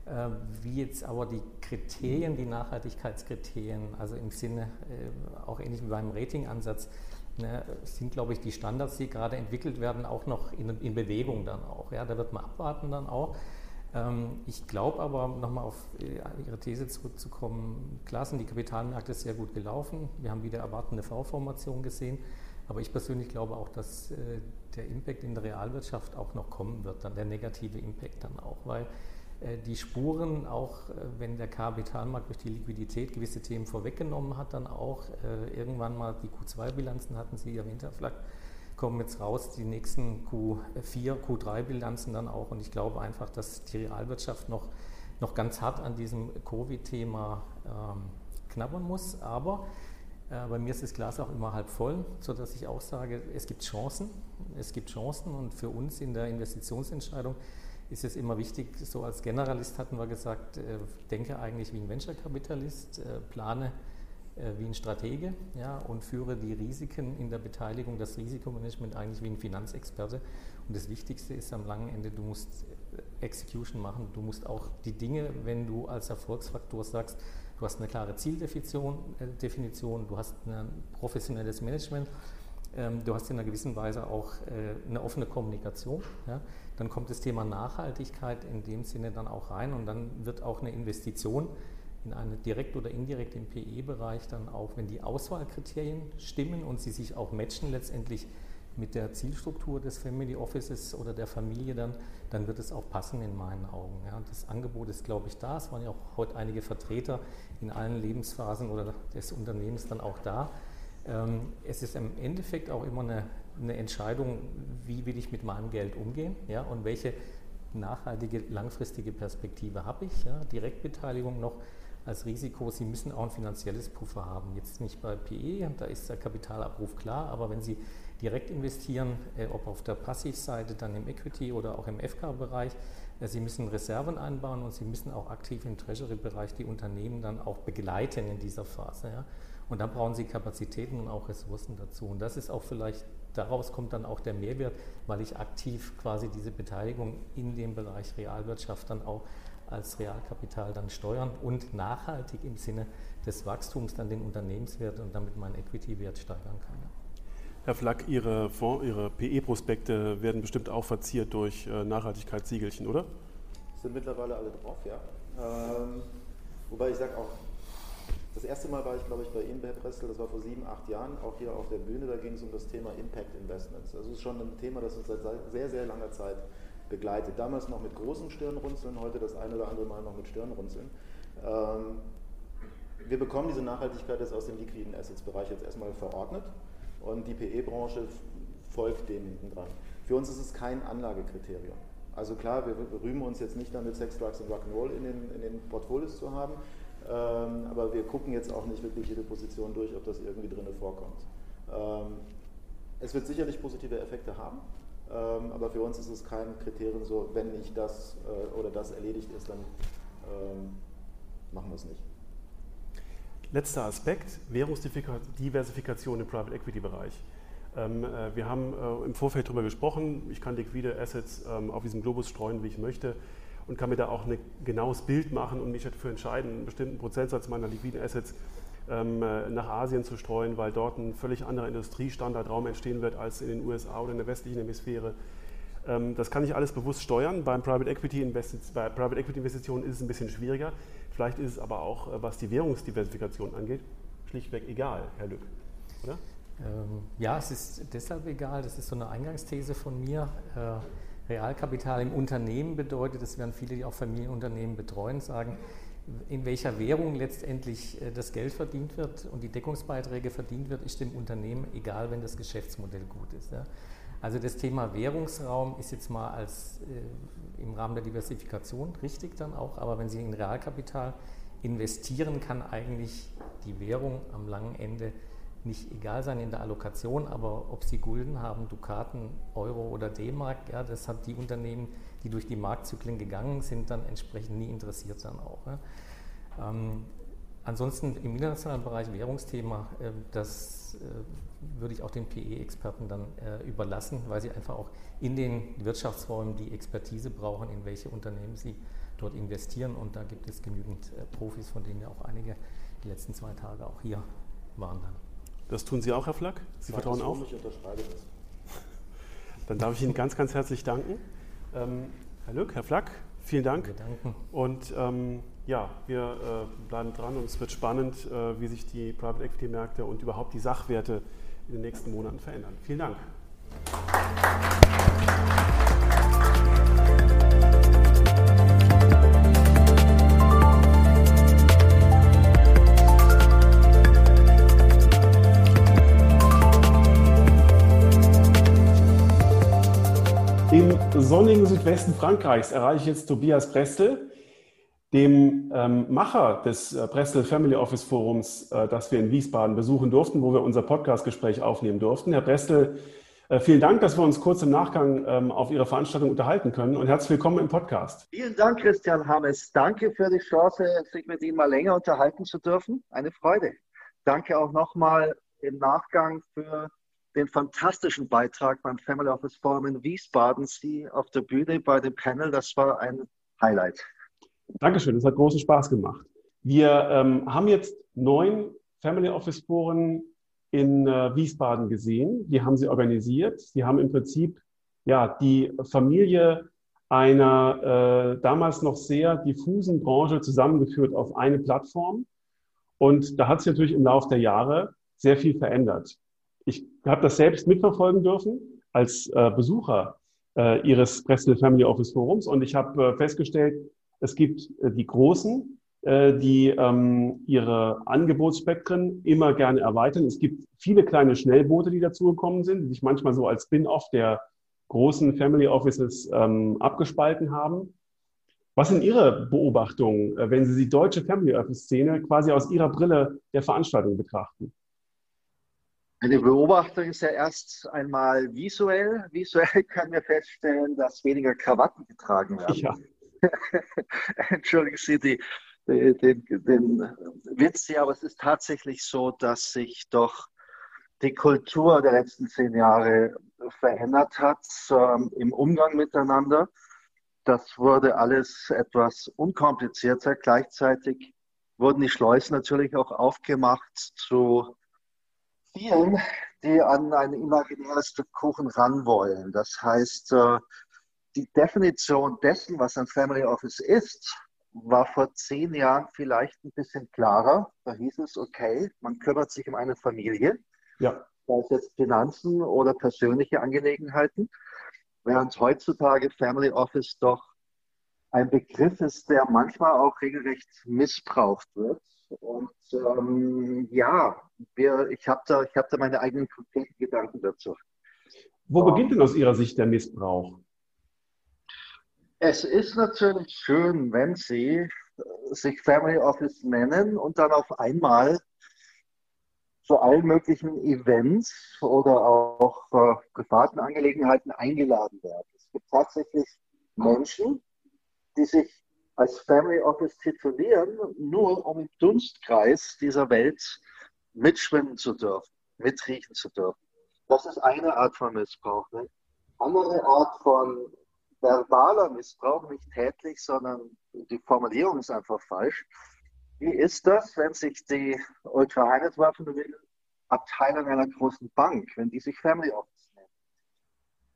Äh, wie jetzt aber die Kriterien, die Nachhaltigkeitskriterien, also im Sinne äh, auch ähnlich wie beim Ratingansatz, ne, sind, glaube ich, die Standards, die gerade entwickelt werden, auch noch in, in Bewegung dann auch. Ja, da wird man abwarten dann auch. Ähm, ich glaube aber, nochmal auf äh, Ihre These zurückzukommen, klar sind die Kapitalmärkte sehr gut gelaufen. Wir haben wieder erwartende V-Formation gesehen. Aber ich persönlich glaube auch, dass äh, der Impact in der Realwirtschaft auch noch kommen wird, dann der negative Impact dann auch, weil äh, die Spuren, auch äh, wenn der Kapitalmarkt durch die Liquidität gewisse Themen vorweggenommen hat, dann auch irgendwann mal die Q2-Bilanzen hatten Sie erwähnt, Herr kommen jetzt raus, die nächsten Q4, Q3-Bilanzen dann auch. Und ich glaube einfach, dass die Realwirtschaft noch, noch ganz hart an diesem Covid-Thema ähm, knabbern muss. Aber bei mir ist das Glas auch immer halb voll, sodass ich auch sage, es gibt Chancen. Es gibt Chancen und für uns in der Investitionsentscheidung ist es immer wichtig, so als Generalist hatten wir gesagt, äh, denke eigentlich wie ein Venture-Kapitalist, äh, plane wie ein Stratege ja, und führe die Risiken in der Beteiligung, das Risikomanagement eigentlich wie ein Finanzexperte. Und das Wichtigste ist am langen Ende, du musst Execution machen, du musst auch die Dinge, wenn du als Erfolgsfaktor sagst, Du hast eine klare Zieldefinition, äh, du hast ein professionelles Management, ähm, du hast in einer gewissen Weise auch äh, eine offene Kommunikation. Dann kommt das Thema Nachhaltigkeit in dem Sinne dann auch rein und dann wird auch eine Investition in eine direkt oder indirekt im PE-Bereich dann auch, wenn die Auswahlkriterien stimmen und sie sich auch matchen letztendlich mit der Zielstruktur des Family Offices oder der Familie dann, dann wird es auch passen in meinen Augen. Ja. Das Angebot ist, glaube ich, da. Es waren ja auch heute einige Vertreter in allen Lebensphasen oder des Unternehmens dann auch da. Ähm, es ist im Endeffekt auch immer eine, eine, Entscheidung, wie will ich mit meinem Geld umgehen ja, und welche nachhaltige, langfristige Perspektive habe ich. Ja. Direktbeteiligung noch als Risiko, Sie müssen auch ein finanzielles Puffer haben. Jetzt nicht bei PE, da ist der Kapitalabruf klar, aber wenn Sie direkt investieren, äh, ob auf der Passivseite, dann im Equity oder auch im FK-Bereich. Äh, Sie müssen Reserven einbauen und Sie müssen auch aktiv im Treasury-Bereich die Unternehmen dann auch begleiten in dieser Phase. Ja. Und dann brauchen Sie Kapazitäten und auch Ressourcen dazu. Und das ist auch vielleicht, daraus kommt dann auch der Mehrwert, weil ich aktiv quasi diese Beteiligung in dem Bereich Realwirtschaft dann auch als Realkapital dann steuern und nachhaltig im Sinne des Wachstums dann den Unternehmenswert und damit meinen Equity-Wert steigern kann. Herr Flack, Ihre, Ihre PE-Prospekte werden bestimmt auch verziert durch äh, Nachhaltigkeitssiegelchen, oder? Sind mittlerweile alle drauf, ja. Ähm, wobei ich sage auch, das erste Mal war ich, glaube ich, bei Ihnen, Herr Prestel, das war vor sieben, acht Jahren, auch hier auf der Bühne, da ging es um das Thema Impact Investments. Also es ist schon ein Thema, das uns seit sehr, sehr langer Zeit begleitet. Damals noch mit großen Stirnrunzeln, heute das eine oder andere Mal noch mit Stirnrunzeln. Ähm, wir bekommen diese Nachhaltigkeit jetzt aus dem liquiden Assets-Bereich jetzt erstmal verordnet und die PE-Branche folgt dem hinten dran. Für uns ist es kein Anlagekriterium. Also klar, wir rühmen uns jetzt nicht damit, Sex, Drugs und Rock'n'Roll in den, in den Portfolios zu haben, ähm, aber wir gucken jetzt auch nicht wirklich jede Position durch, ob das irgendwie drin vorkommt. Ähm, es wird sicherlich positive Effekte haben, ähm, aber für uns ist es kein Kriterium so, wenn nicht das äh, oder das erledigt ist, dann ähm, machen wir es nicht. Letzter Aspekt, Währungsdiversifikation im Private Equity Bereich. Ähm, äh, wir haben äh, im Vorfeld darüber gesprochen, ich kann liquide Assets ähm, auf diesem Globus streuen, wie ich möchte und kann mir da auch ein genaues Bild machen und mich dafür entscheiden, einen bestimmten Prozentsatz meiner liquiden Assets ähm, äh, nach Asien zu streuen, weil dort ein völlig anderer Industriestandardraum entstehen wird als in den USA oder in der westlichen Hemisphäre. Das kann ich alles bewusst steuern. Beim Private Equity, bei Private Equity Investitionen ist es ein bisschen schwieriger. Vielleicht ist es aber auch, was die Währungsdiversifikation angeht, schlichtweg egal, Herr Lück, oder? Ähm, ja, es ist deshalb egal, das ist so eine Eingangsthese von mir. Äh, Realkapital im Unternehmen bedeutet, das werden viele, die auch Familienunternehmen betreuen, sagen, in welcher Währung letztendlich äh, das Geld verdient wird und die Deckungsbeiträge verdient wird, ist dem Unternehmen egal, wenn das Geschäftsmodell gut ist. Ja. Also das Thema Währungsraum ist jetzt mal als äh, im Rahmen der Diversifikation richtig dann auch, aber wenn Sie in Realkapital investieren, kann eigentlich die Währung am langen Ende nicht egal sein in der Allokation, aber ob sie Gulden haben, Dukaten, Euro oder D-Mark, ja, das hat die Unternehmen, die durch die Marktzyklen gegangen sind, dann entsprechend nie interessiert dann auch. Ja. Ähm, ansonsten im internationalen Bereich Währungsthema, äh, das äh, würde ich auch den PE-Experten dann äh, überlassen, weil sie einfach auch in den Wirtschaftsräumen die Expertise brauchen, in welche Unternehmen sie dort investieren. Und da gibt es genügend äh, Profis, von denen ja auch einige die letzten zwei Tage auch hier waren dann. Das tun Sie auch, Herr Flack? Sie vertrauen auch? Ich unterschreibe das. <laughs> Dann darf ich Ihnen ganz, ganz herzlich danken. Ähm, Herr Lück, Herr Flack, vielen Dank. Danke. Und ähm, ja, wir äh, bleiben dran und es wird spannend, äh, wie sich die Private Equity Märkte und überhaupt die Sachwerte in den nächsten Monaten verändern. Vielen Dank. sonnigen Südwesten Frankreichs erreiche ich jetzt Tobias Prestel, dem ähm, Macher des äh, Prestel Family Office Forums, äh, das wir in Wiesbaden besuchen durften, wo wir unser Podcastgespräch aufnehmen durften. Herr Prestel, äh, vielen Dank, dass wir uns kurz im Nachgang ähm, auf Ihre Veranstaltung unterhalten können und herzlich willkommen im Podcast. Vielen Dank, Christian Hammes. Danke für die Chance, sich mit Ihnen mal länger unterhalten zu dürfen. Eine Freude. Danke auch nochmal im Nachgang für den fantastischen Beitrag beim Family Office Forum in Wiesbaden. Sie auf der Bühne bei dem Panel, das war ein Highlight. Dankeschön, das hat großen Spaß gemacht. Wir ähm, haben jetzt neun Family Office Foren in äh, Wiesbaden gesehen. Die haben sie organisiert. Sie haben im Prinzip ja, die Familie einer äh, damals noch sehr diffusen Branche zusammengeführt auf eine Plattform. Und da hat sich natürlich im Laufe der Jahre sehr viel verändert. Ich habe das selbst mitverfolgen dürfen als äh, Besucher äh, Ihres Bristol Family Office Forums und ich habe äh, festgestellt, es gibt äh, die Großen, äh, die ähm, ihre Angebotsspektren immer gerne erweitern. Es gibt viele kleine Schnellboote, die dazugekommen sind, die sich manchmal so als Spin-off der großen Family Offices ähm, abgespalten haben. Was sind Ihre Beobachtungen, äh, wenn Sie die deutsche Family Office Szene quasi aus Ihrer Brille der Veranstaltung betrachten? Eine Beobachtung ist ja erst einmal visuell. Visuell <laughs> können wir feststellen, dass weniger Krawatten getragen werden. Ja. <laughs> Entschuldigen Sie die, den, den, den Witz hier, aber es ist tatsächlich so, dass sich doch die Kultur der letzten zehn Jahre verändert hat ähm, im Umgang miteinander. Das wurde alles etwas unkomplizierter. Gleichzeitig wurden die Schleusen natürlich auch aufgemacht zu vielen, die an ein imaginäres Stück Kuchen ran wollen. Das heißt, äh, die Definition dessen, was ein Family Office ist, war vor zehn Jahren vielleicht ein bisschen klarer. Da hieß es, okay, man kümmert sich um eine Familie, ja. sei es jetzt Finanzen oder persönliche Angelegenheiten, während heutzutage Family Office doch ein Begriff ist, der manchmal auch regelrecht missbraucht wird. Und ähm, ja, wir, ich habe da, hab da meine eigenen konkreten Gedanken dazu. Wo beginnt denn aus Ihrer Sicht der Missbrauch? Es ist natürlich schön, wenn Sie sich Family Office nennen und dann auf einmal zu allen möglichen Events oder auch äh, privaten Angelegenheiten eingeladen werden. Es gibt tatsächlich Menschen, die sich als Family Office titulieren, nur um im Dunstkreis dieser Welt mitschwimmen zu dürfen, mitriechen zu dürfen. Das ist eine Art von Missbrauch. Ne? Andere Art von verbaler Missbrauch, nicht tätlich, sondern die Formulierung ist einfach falsch. Wie ist das, wenn sich die Ultra-High-Net-Abteilung einer großen Bank, wenn die sich Family Office nennen?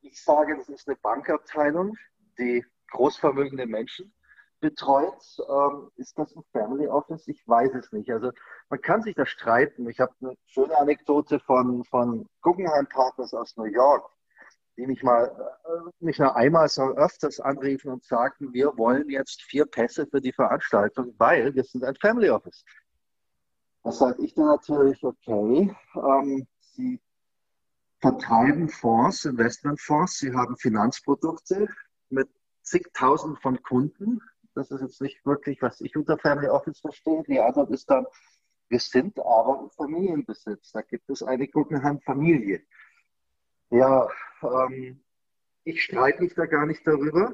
Ich sage, das ist eine Bankabteilung, die großvermögende Menschen betreut. Ähm, ist das ein Family Office? Ich weiß es nicht. Also man kann sich da streiten. Ich habe eine schöne Anekdote von, von Guggenheim Partners aus New York die mich mal äh, nicht nur einmal, sondern öfters anriefen und sagten, wir wollen jetzt vier Pässe für die Veranstaltung, weil wir sind ein Family Office. Da sage ich dann natürlich, okay, ähm, Sie vertreiben Fonds, Investmentfonds, Sie haben Finanzprodukte mit zigtausend von Kunden. Das ist jetzt nicht wirklich, was ich unter Family Office verstehe. Die Antwort ist dann, wir sind aber im Familienbesitz. Da gibt es eine Guggenheim-Familie. Ja, ähm, ich streite mich da gar nicht darüber,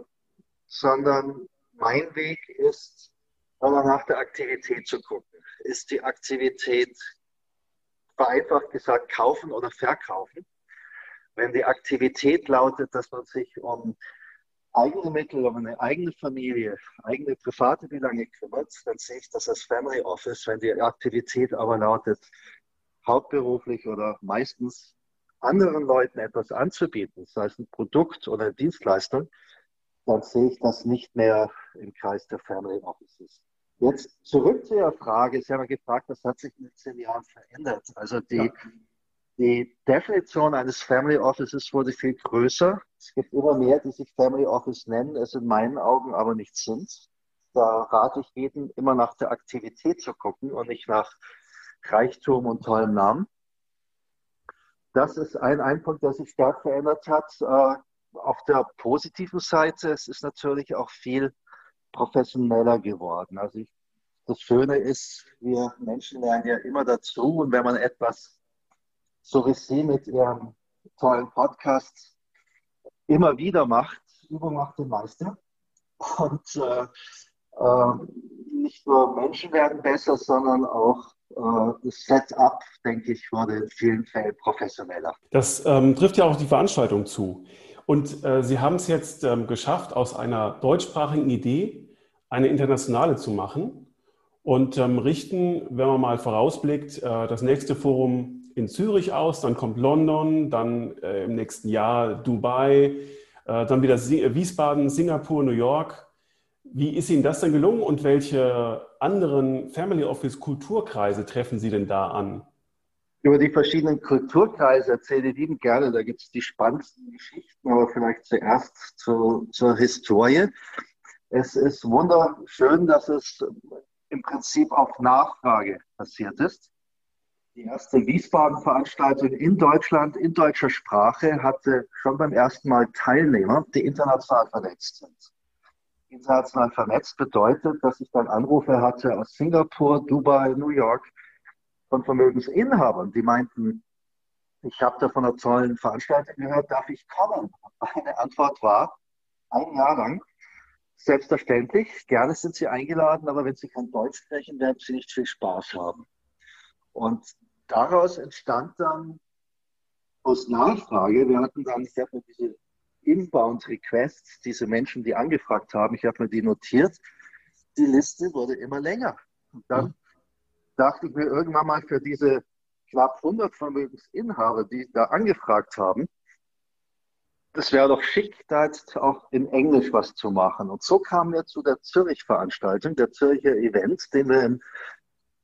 sondern mein Weg ist, aber nach der Aktivität zu gucken. Ist die Aktivität vereinfacht gesagt kaufen oder verkaufen? Wenn die Aktivität lautet, dass man sich um eigene Mittel, um eine eigene Familie, eigene private Belange kümmert, dann sehe ich das als Family Office. Wenn die Aktivität aber lautet, hauptberuflich oder meistens anderen Leuten etwas anzubieten, sei es ein Produkt oder eine Dienstleistung, dann sehe ich das nicht mehr im Kreis der Family Offices. Jetzt zurück zu Ihrer Frage. Sie haben gefragt, was hat sich in den zehn Jahren verändert? Also die, ja. die Definition eines Family Offices wurde viel größer. Es gibt immer mehr, die sich Family Office nennen, es in meinen Augen aber nicht sind. Da rate ich jedem, immer nach der Aktivität zu gucken und nicht nach Reichtum und tollem Namen. Das ist ein, ein Punkt, der sich stark verändert hat. Äh, auf der positiven Seite, es ist natürlich auch viel professioneller geworden. Also ich, das Schöne ist, wir Menschen lernen ja immer dazu und wenn man etwas, so wie Sie mit Ihrem tollen Podcast, immer wieder macht, übermacht den Meister. Und äh, äh, nicht nur Menschen werden besser, sondern auch Setup, denke ich, wurde in vielen Fällen professioneller. Das ähm, trifft ja auch die Veranstaltung zu. Und äh, Sie haben es jetzt ähm, geschafft, aus einer deutschsprachigen Idee eine internationale zu machen und ähm, richten, wenn man mal vorausblickt, äh, das nächste Forum in Zürich aus, dann kommt London, dann äh, im nächsten Jahr Dubai, äh, dann wieder Wiesbaden, Singapur, New York. Wie ist Ihnen das denn gelungen und welche anderen Family Office Kulturkreise treffen Sie denn da an? Über die verschiedenen Kulturkreise erzähle ich Ihnen gerne. Da gibt es die spannendsten Geschichten, aber vielleicht zuerst zu, zur Historie. Es ist wunderschön, dass es im Prinzip auf Nachfrage passiert ist. Die erste Wiesbaden-Veranstaltung in Deutschland in deutscher Sprache hatte schon beim ersten Mal Teilnehmer, die international vernetzt sind international vernetzt bedeutet, dass ich dann Anrufe hatte aus Singapur, Dubai, New York von Vermögensinhabern, die meinten, ich habe da von einer tollen Veranstaltung gehört, darf ich kommen? Meine Antwort war, ein Jahr lang, selbstverständlich, gerne sind Sie eingeladen, aber wenn Sie kein Deutsch sprechen, werden Sie nicht viel Spaß haben. Und daraus entstand dann aus Nachfrage, wir hatten dann, ich habe diese Inbound Requests, diese Menschen, die angefragt haben, ich habe mir die notiert, die Liste wurde immer länger. Und dann mhm. dachte ich mir irgendwann mal für diese knapp 100 Vermögensinhaber, die da angefragt haben, das wäre doch schick, da jetzt auch in Englisch was zu machen. Und so kamen wir zu der Zürich-Veranstaltung, der Zürcher Event, den wir im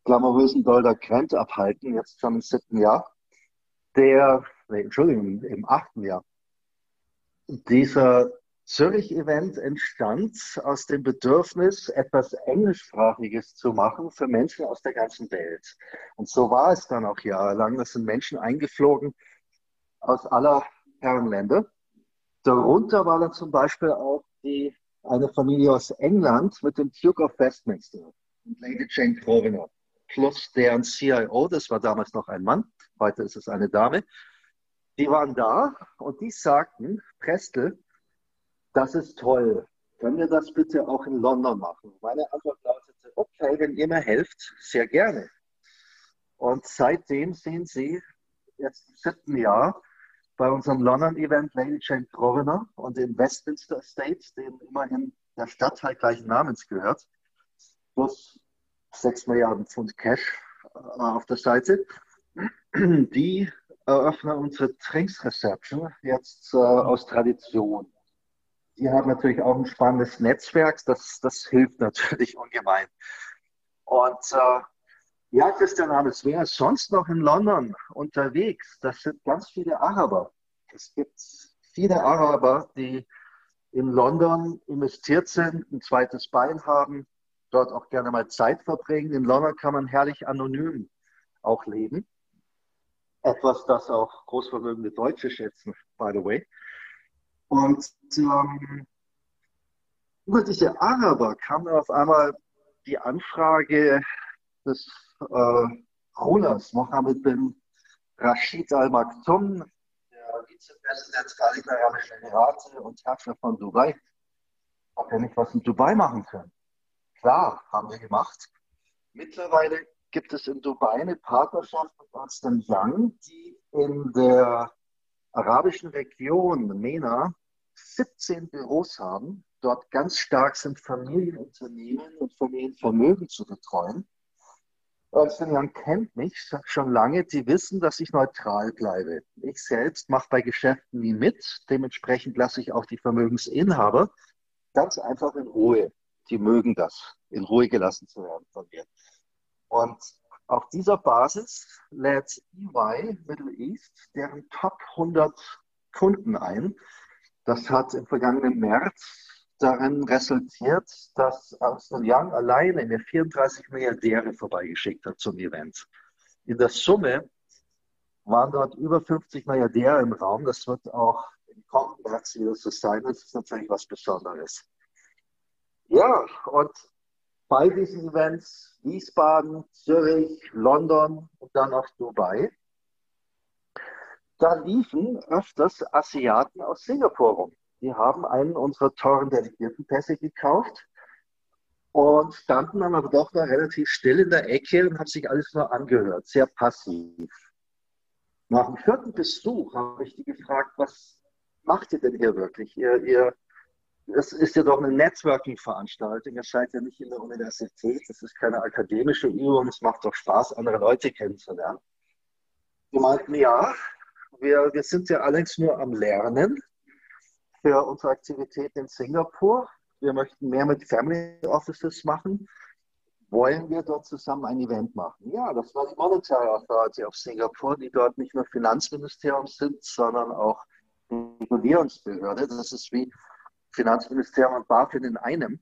glamourösen Dolder Krent abhalten, jetzt schon im siebten Jahr. Der, nee, Entschuldigung, im achten Jahr dieser Zürich-Event entstand aus dem Bedürfnis, etwas Englischsprachiges zu machen für Menschen aus der ganzen Welt. Und so war es dann auch jahrelang. Das sind Menschen eingeflogen aus aller Herrenländer. Darunter war dann zum Beispiel auch die, eine Familie aus England mit dem Duke of Westminster und Lady Jane Grosvenor plus deren CIO, das war damals noch ein Mann, heute ist es eine Dame. Die waren da und die sagten, Prestel, das ist toll. Können wir das bitte auch in London machen? Meine Antwort lautete, okay, wenn ihr mir helft, sehr gerne. Und seitdem sehen Sie jetzt im siebten Jahr bei unserem London-Event Lady Jane Grosvenor und dem Westminster Estate, dem immerhin der Stadtteil gleichen Namens gehört, plus 6 Milliarden Pfund Cash äh, auf der Seite. Die eröffnen unsere Drinks Reception jetzt äh, aus Tradition. Die haben natürlich auch ein spannendes Netzwerk, das, das hilft natürlich <laughs> ungemein. Und äh, ja, Christian Hammes, wer ist sonst noch in London unterwegs? Das sind ganz viele Araber. Es gibt viele Araber, die in London investiert sind, ein zweites Bein haben, dort auch gerne mal Zeit verbringen. In London kann man herrlich anonym auch leben. Etwas, das auch großvermögende Deutsche schätzen, by the way. Und ähm, über diese Araber kam dann auf einmal die Anfrage des äh, Rulers Mohammed bin Rashid Al-Maktoum, der Vizepräsident der Vereinigten Arabischen Emirate und Herrscher von Dubai, ob wir nicht was in Dubai machen können. Klar, haben wir gemacht. Mittlerweile gibt es in Dubai eine Partnerschaft mit Ernst Young, die in der arabischen Region MENA 17 Büros haben, dort ganz stark sind, Familienunternehmen und Familienvermögen zu betreuen. Ernst Young kennt mich schon lange, die wissen, dass ich neutral bleibe. Ich selbst mache bei Geschäften nie mit, dementsprechend lasse ich auch die Vermögensinhaber ganz einfach in Ruhe. Die mögen das, in Ruhe gelassen zu werden von mir. Und auf dieser Basis lädt EY Middle East deren Top 100 Kunden ein. Das hat im vergangenen März darin resultiert, dass Armstrong Young alleine mir 34 Milliardäre vorbeigeschickt hat zum Event. In der Summe waren dort über 50 Milliardäre im Raum. Das wird auch im kommenden März wieder so sein. Das ist natürlich was Besonderes. Ja, und bei diesen Events Wiesbaden, Zürich, London und dann auch Dubai, da liefen öfters Asiaten aus Singapur rum. Die haben einen unserer teuren Delegiertenpässe gekauft und standen dann aber doch noch relativ still in der Ecke und haben sich alles nur angehört, sehr passiv. Nach dem vierten Besuch habe ich die gefragt, was macht ihr denn hier wirklich? Ihr, ihr, das ist ja doch eine Networking-Veranstaltung. Ihr seid ja nicht in der Universität. Das ist keine akademische Übung. Es macht doch Spaß, andere Leute kennenzulernen. Die meinten, ja, wir, wir sind ja allerdings nur am Lernen für unsere Aktivitäten in Singapur. Wir möchten mehr mit Family Offices machen. Wollen wir dort zusammen ein Event machen? Ja, das war die Monetary Authority of Singapur, die dort nicht nur Finanzministerium sind, sondern auch Regulierungsbehörde. Das ist wie Finanzministerium und BaFin in einem.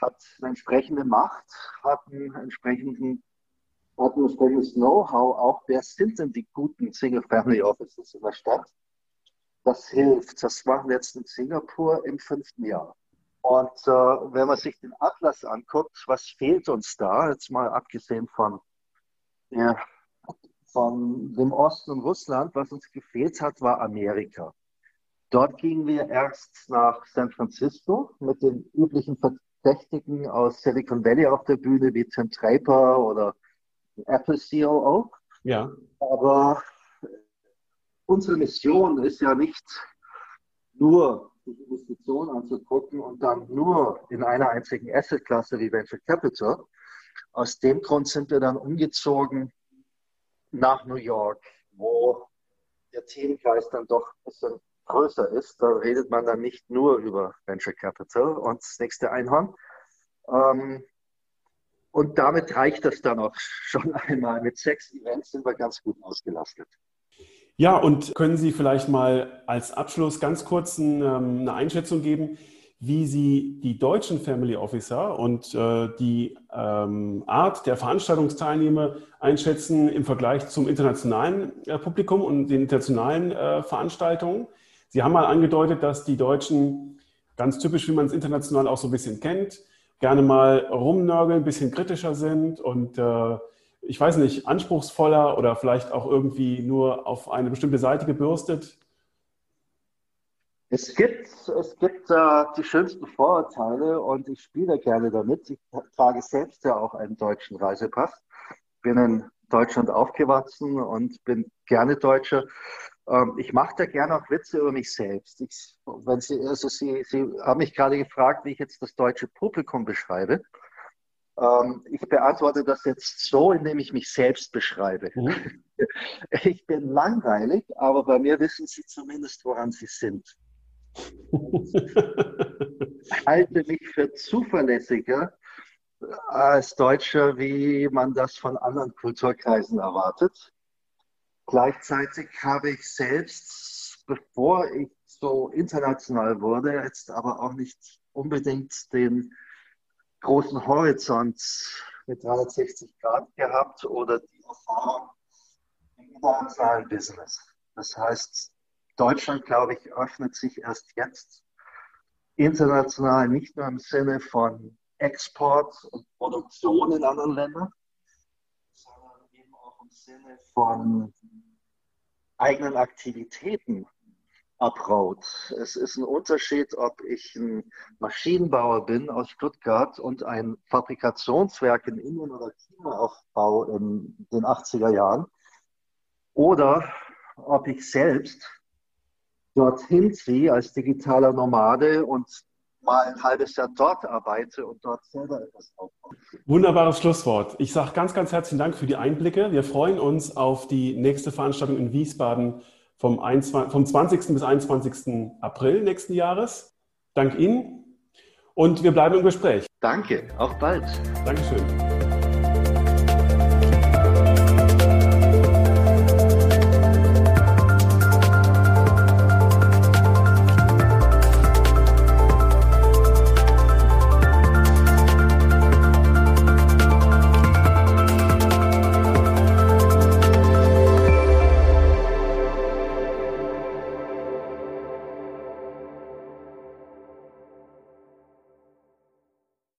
Hat eine entsprechende Macht, hat einen entsprechenden hat ein entsprechendes Know-how auch, wer sind denn die guten Single-Family Offices in der Stadt? Das hilft. Das machen wir jetzt in Singapur im fünften Jahr. Und äh, wenn man sich den Atlas anguckt, was fehlt uns da? Jetzt mal abgesehen von, ja, von dem Osten und Russland, was uns gefehlt hat, war Amerika. Dort gingen wir erst nach San Francisco mit den üblichen Verdächtigen aus Silicon Valley auf der Bühne, wie Tim Draper oder Apple COO. Ja. Aber unsere Mission ist ja nicht nur die Investition anzugucken und dann nur in einer einzigen Assetklasse wie Venture Capital. Aus dem Grund sind wir dann umgezogen nach New York, wo der Themenkreis dann doch ein bisschen größer ist. Da redet man dann nicht nur über Venture Capital und das nächste Einhorn. Ähm, und damit reicht das dann auch schon <laughs> einmal. Mit sechs Events sind wir ganz gut ausgelastet. Ja, und können Sie vielleicht mal als Abschluss ganz kurz ähm, eine Einschätzung geben, wie Sie die deutschen Family Officer und äh, die ähm, Art der Veranstaltungsteilnehmer einschätzen im Vergleich zum internationalen äh, Publikum und den internationalen äh, Veranstaltungen. Sie haben mal angedeutet, dass die Deutschen ganz typisch, wie man es international auch so ein bisschen kennt, gerne mal rumnörgeln, ein bisschen kritischer sind und äh, ich weiß nicht, anspruchsvoller oder vielleicht auch irgendwie nur auf eine bestimmte Seite gebürstet? Es gibt, es gibt äh, die schönsten Vorurteile und ich spiele gerne damit. Ich trage selbst ja auch einen deutschen Reisepass, bin in Deutschland aufgewachsen und bin gerne Deutscher. Ähm, ich mache da gerne auch Witze über mich selbst. Ich, wenn Sie, also Sie, Sie haben mich gerade gefragt, wie ich jetzt das deutsche Publikum beschreibe. Ähm, ich beantworte das jetzt so, indem ich mich selbst beschreibe. Mhm. <laughs> Ich bin langweilig, aber bei mir wissen Sie zumindest, woran Sie sind. ich halte mich für zuverlässiger als Deutscher, wie man das von anderen Kulturkreisen erwartet. Gleichzeitig habe ich selbst, bevor ich so international wurde, jetzt aber auch nicht unbedingt den großen Horizont mit 360 Grad gehabt oder die Erfahrung im internationalen Business. Das heißt, Deutschland, glaube ich, öffnet sich erst jetzt international, nicht nur im Sinne von Export und Produktion in anderen Ländern, sondern eben auch im Sinne von eigenen Aktivitäten Approach. Es ist ein Unterschied, ob ich ein Maschinenbauer bin aus Stuttgart und ein Fabrikationswerk in Indien oder China aufbaue in den 80er Jahren oder ob ich selbst dorthin ziehe als digitaler Nomade und mal ein halbes Jahr dort arbeite und dort selber etwas aufbaue. Wunderbares Schlusswort. Ich sage ganz, ganz herzlichen Dank für die Einblicke. Wir freuen uns auf die nächste Veranstaltung in Wiesbaden vom, 21, vom 20. bis 21. April nächsten Jahres. Dank Ihnen und wir bleiben im Gespräch. Danke, auch bald. Dankeschön.